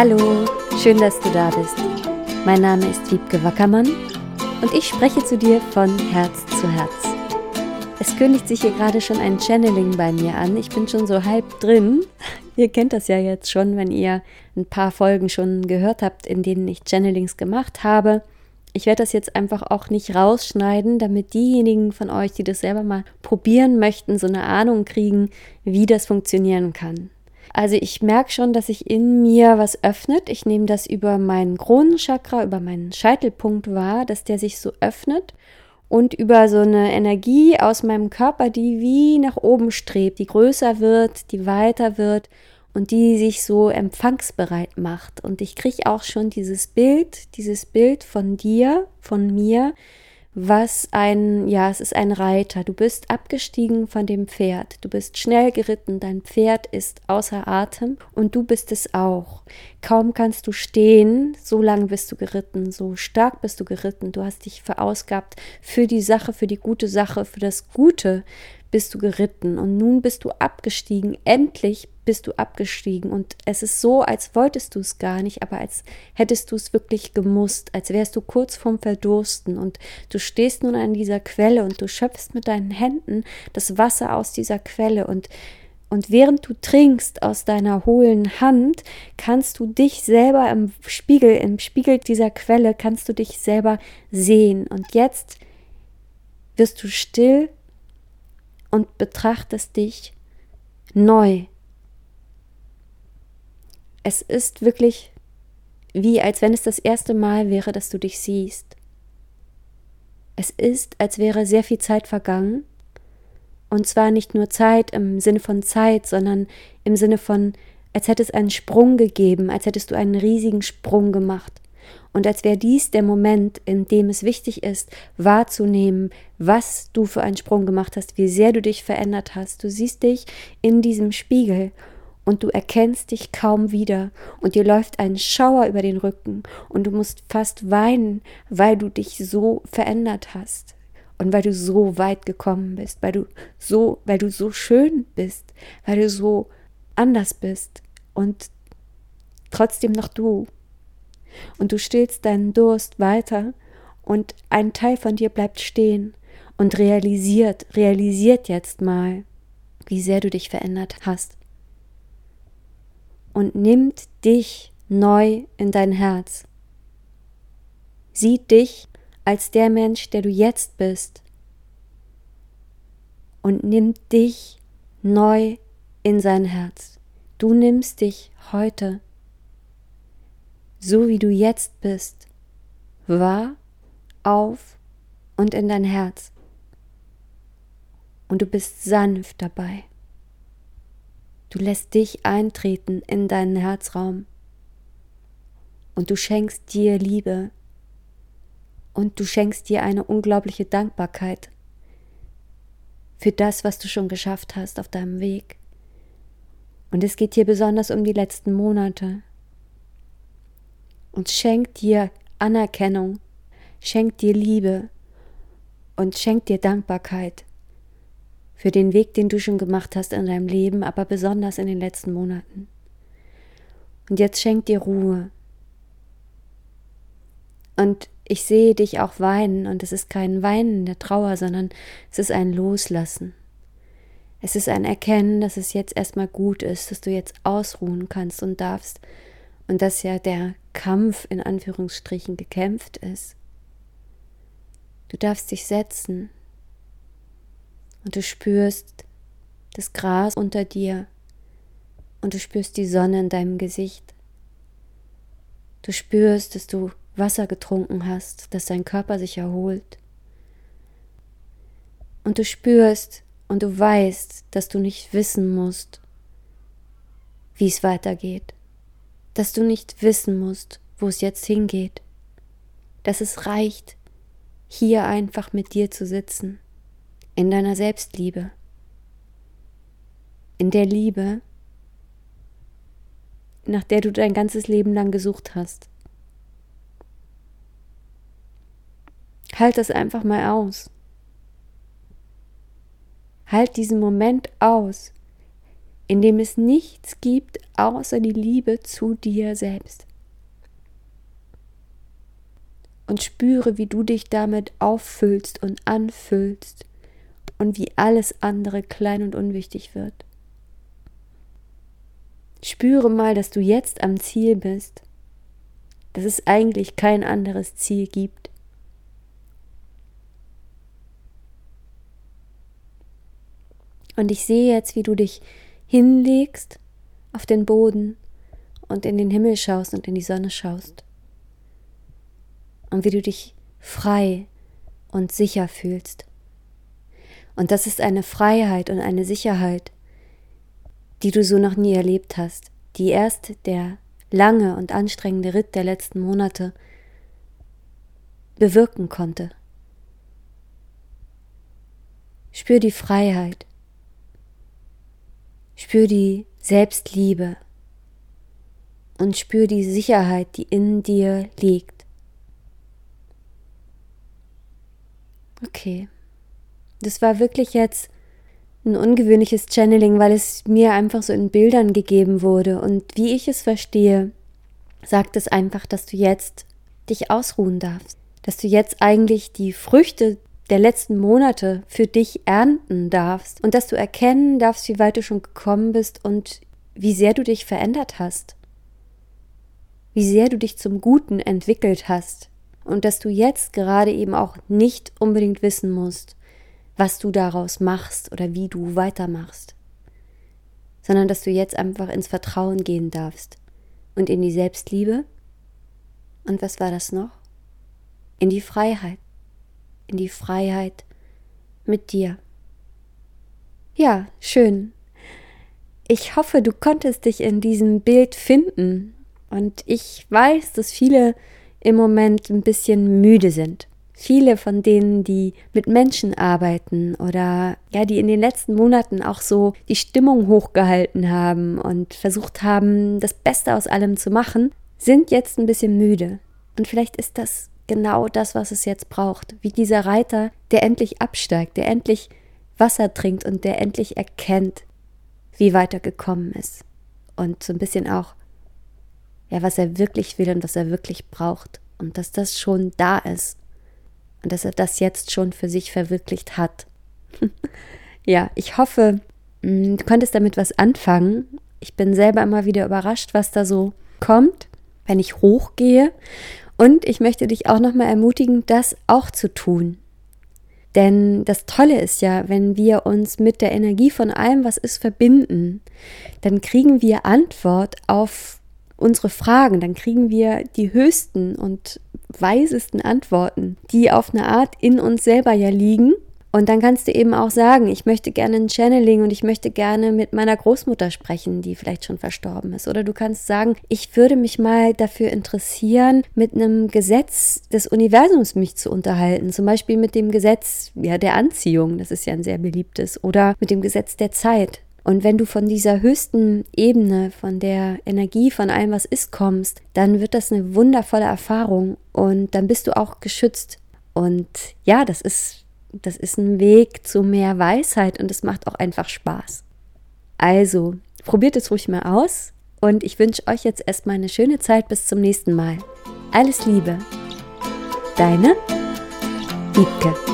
Hallo, schön, dass du da bist. Mein Name ist Wiebke Wackermann und ich spreche zu dir von Herz zu Herz. Es kündigt sich hier gerade schon ein Channeling bei mir an. Ich bin schon so halb drin. Ihr kennt das ja jetzt schon, wenn ihr ein paar Folgen schon gehört habt, in denen ich Channelings gemacht habe. Ich werde das jetzt einfach auch nicht rausschneiden, damit diejenigen von euch, die das selber mal probieren möchten, so eine Ahnung kriegen, wie das funktionieren kann. Also ich merke schon, dass sich in mir was öffnet. Ich nehme das über meinen Kronenchakra, über meinen Scheitelpunkt wahr, dass der sich so öffnet und über so eine Energie aus meinem Körper, die wie nach oben strebt, die größer wird, die weiter wird und die sich so empfangsbereit macht. Und ich kriege auch schon dieses Bild, dieses Bild von dir, von mir, was ein, ja, es ist ein Reiter. Du bist abgestiegen von dem Pferd. Du bist schnell geritten. Dein Pferd ist außer Atem und du bist es auch. Kaum kannst du stehen, so lange bist du geritten, so stark bist du geritten. Du hast dich verausgabt für die Sache, für die gute Sache, für das Gute bist du geritten und nun bist du abgestiegen. Endlich bist du abgestiegen und es ist so, als wolltest du es gar nicht, aber als hättest du es wirklich gemusst, als wärst du kurz vorm Verdursten und du stehst nun an dieser Quelle und du schöpfst mit deinen Händen das Wasser aus dieser Quelle und und während du trinkst aus deiner hohlen Hand, kannst du dich selber im Spiegel, im Spiegel dieser Quelle, kannst du dich selber sehen. Und jetzt wirst du still und betrachtest dich neu. Es ist wirklich wie als wenn es das erste Mal wäre, dass du dich siehst. Es ist, als wäre sehr viel Zeit vergangen. Und zwar nicht nur Zeit im Sinne von Zeit, sondern im Sinne von, als hätte es einen Sprung gegeben, als hättest du einen riesigen Sprung gemacht und als wäre dies der Moment, in dem es wichtig ist, wahrzunehmen, was du für einen Sprung gemacht hast, wie sehr du dich verändert hast. Du siehst dich in diesem Spiegel und du erkennst dich kaum wieder. Und dir läuft ein Schauer über den Rücken. Und du musst fast weinen, weil du dich so verändert hast. Und weil du so weit gekommen bist, weil du so, weil du so schön bist, weil du so anders bist. Und trotzdem noch du. Und du stillst deinen Durst weiter. Und ein Teil von dir bleibt stehen. Und realisiert, realisiert jetzt mal, wie sehr du dich verändert hast und nimmt dich neu in dein Herz. Sieht dich als der Mensch, der du jetzt bist und nimmt dich neu in sein Herz. Du nimmst dich heute so wie du jetzt bist, wahr, auf und in dein Herz. Und du bist sanft dabei. Du lässt dich eintreten in deinen Herzraum. Und du schenkst dir Liebe. Und du schenkst dir eine unglaubliche Dankbarkeit für das, was du schon geschafft hast auf deinem Weg. Und es geht hier besonders um die letzten Monate, und schenkt dir Anerkennung, schenkt dir Liebe und schenkt dir Dankbarkeit für den Weg, den du schon gemacht hast in deinem Leben, aber besonders in den letzten Monaten. Und jetzt schenkt dir Ruhe. Und ich sehe dich auch weinen, und es ist kein Weinen der Trauer, sondern es ist ein Loslassen. Es ist ein Erkennen, dass es jetzt erstmal gut ist, dass du jetzt ausruhen kannst und darfst und dass ja der Kampf in Anführungsstrichen gekämpft ist. Du darfst dich setzen und du spürst das Gras unter dir und du spürst die Sonne in deinem Gesicht. Du spürst, dass du Wasser getrunken hast, dass dein Körper sich erholt. Und du spürst und du weißt, dass du nicht wissen musst, wie es weitergeht dass du nicht wissen musst, wo es jetzt hingeht, dass es reicht, hier einfach mit dir zu sitzen, in deiner Selbstliebe, in der Liebe, nach der du dein ganzes Leben lang gesucht hast. Halt das einfach mal aus. Halt diesen Moment aus. in dem es nichts gibt außer die Liebe zu dir selbst. Und spüre, wie du dich damit auffüllst und anfüllst und wie alles andere klein und unwichtig wird. Spüre mal, dass du jetzt am Ziel bist, dass es eigentlich kein anderes Ziel gibt. Und ich sehe jetzt, wie du dich hinlegst auf den Boden und in den Himmel schaust und in die Sonne schaust. Und wie du dich frei und sicher fühlst. Und das ist eine Freiheit und eine Sicherheit, die du so noch nie erlebt hast, die erst der lange und anstrengende Ritt der letzten Monate bewirken konnte. Spür die Freiheit, spür die Selbstliebe und spür die Sicherheit, die in dir liegt. Okay, das war wirklich jetzt ein ungewöhnliches Channeling, weil es mir einfach so in Bildern gegeben wurde. Und wie ich es verstehe, sagt es einfach, dass du jetzt dich ausruhen darfst. Dass du jetzt eigentlich die Früchte der letzten Monate für dich ernten darfst. Und dass du erkennen darfst, wie weit du schon gekommen bist und wie sehr du dich verändert hast. Wie sehr du dich zum Guten entwickelt hast. Und dass du jetzt gerade eben auch nicht unbedingt wissen musst, was du daraus machst oder wie du weitermachst, sondern dass du jetzt einfach ins Vertrauen gehen darfst und in die Selbstliebe. Und was war das noch? In die Freiheit. In die Freiheit mit dir. Ja, schön. Ich hoffe, du konntest dich in diesem Bild finden. Und ich weiß, dass viele im Moment ein bisschen müde sind viele von denen, die mit Menschen arbeiten oder ja, die in den letzten Monaten auch so die Stimmung hochgehalten haben und versucht haben, das Beste aus allem zu machen, sind jetzt ein bisschen müde. Und vielleicht ist das genau das, was es jetzt braucht. Wie dieser Reiter, der endlich absteigt, der endlich Wasser trinkt und der endlich erkennt, wie weit er gekommen ist. Und so ein bisschen auch, ja, was er wirklich will und was er wirklich braucht. Und dass das schon da ist und dass er das jetzt schon für sich verwirklicht hat. ja, ich hoffe, mm, du konntest damit was anfangen. Ich bin selber immer wieder überrascht, was da so kommt, wenn ich hochgehe. Und ich möchte dich auch nochmal ermutigen, das auch zu tun. Denn das Tolle ist ja, wenn wir uns mit der Energie von allem, was ist, verbinden, dann kriegen wir Antwort auf unsere Fragen, dann kriegen wir die höchsten und weisesten Antworten, die auf eine Art in uns selber ja liegen. Und dann kannst du eben auch sagen, ich möchte gerne ein Channeling und ich möchte gerne mit meiner Großmutter sprechen, die vielleicht schon verstorben ist. Oder du kannst sagen, ich würde mich mal dafür interessieren, mit einem Gesetz des Universums mich zu unterhalten. Zum Beispiel mit dem Gesetz ja, der Anziehung, das ist ja ein sehr beliebtes. Oder mit dem Gesetz der Zeit. Und wenn du von dieser höchsten Ebene, von der Energie, von allem, was ist, kommst, dann wird das eine wundervolle Erfahrung und dann bist du auch geschützt. Und ja, das ist, das ist ein Weg zu mehr Weisheit und es macht auch einfach Spaß. Also, probiert es ruhig mal aus und ich wünsche euch jetzt erstmal eine schöne Zeit bis zum nächsten Mal. Alles Liebe. Deine Wiebke.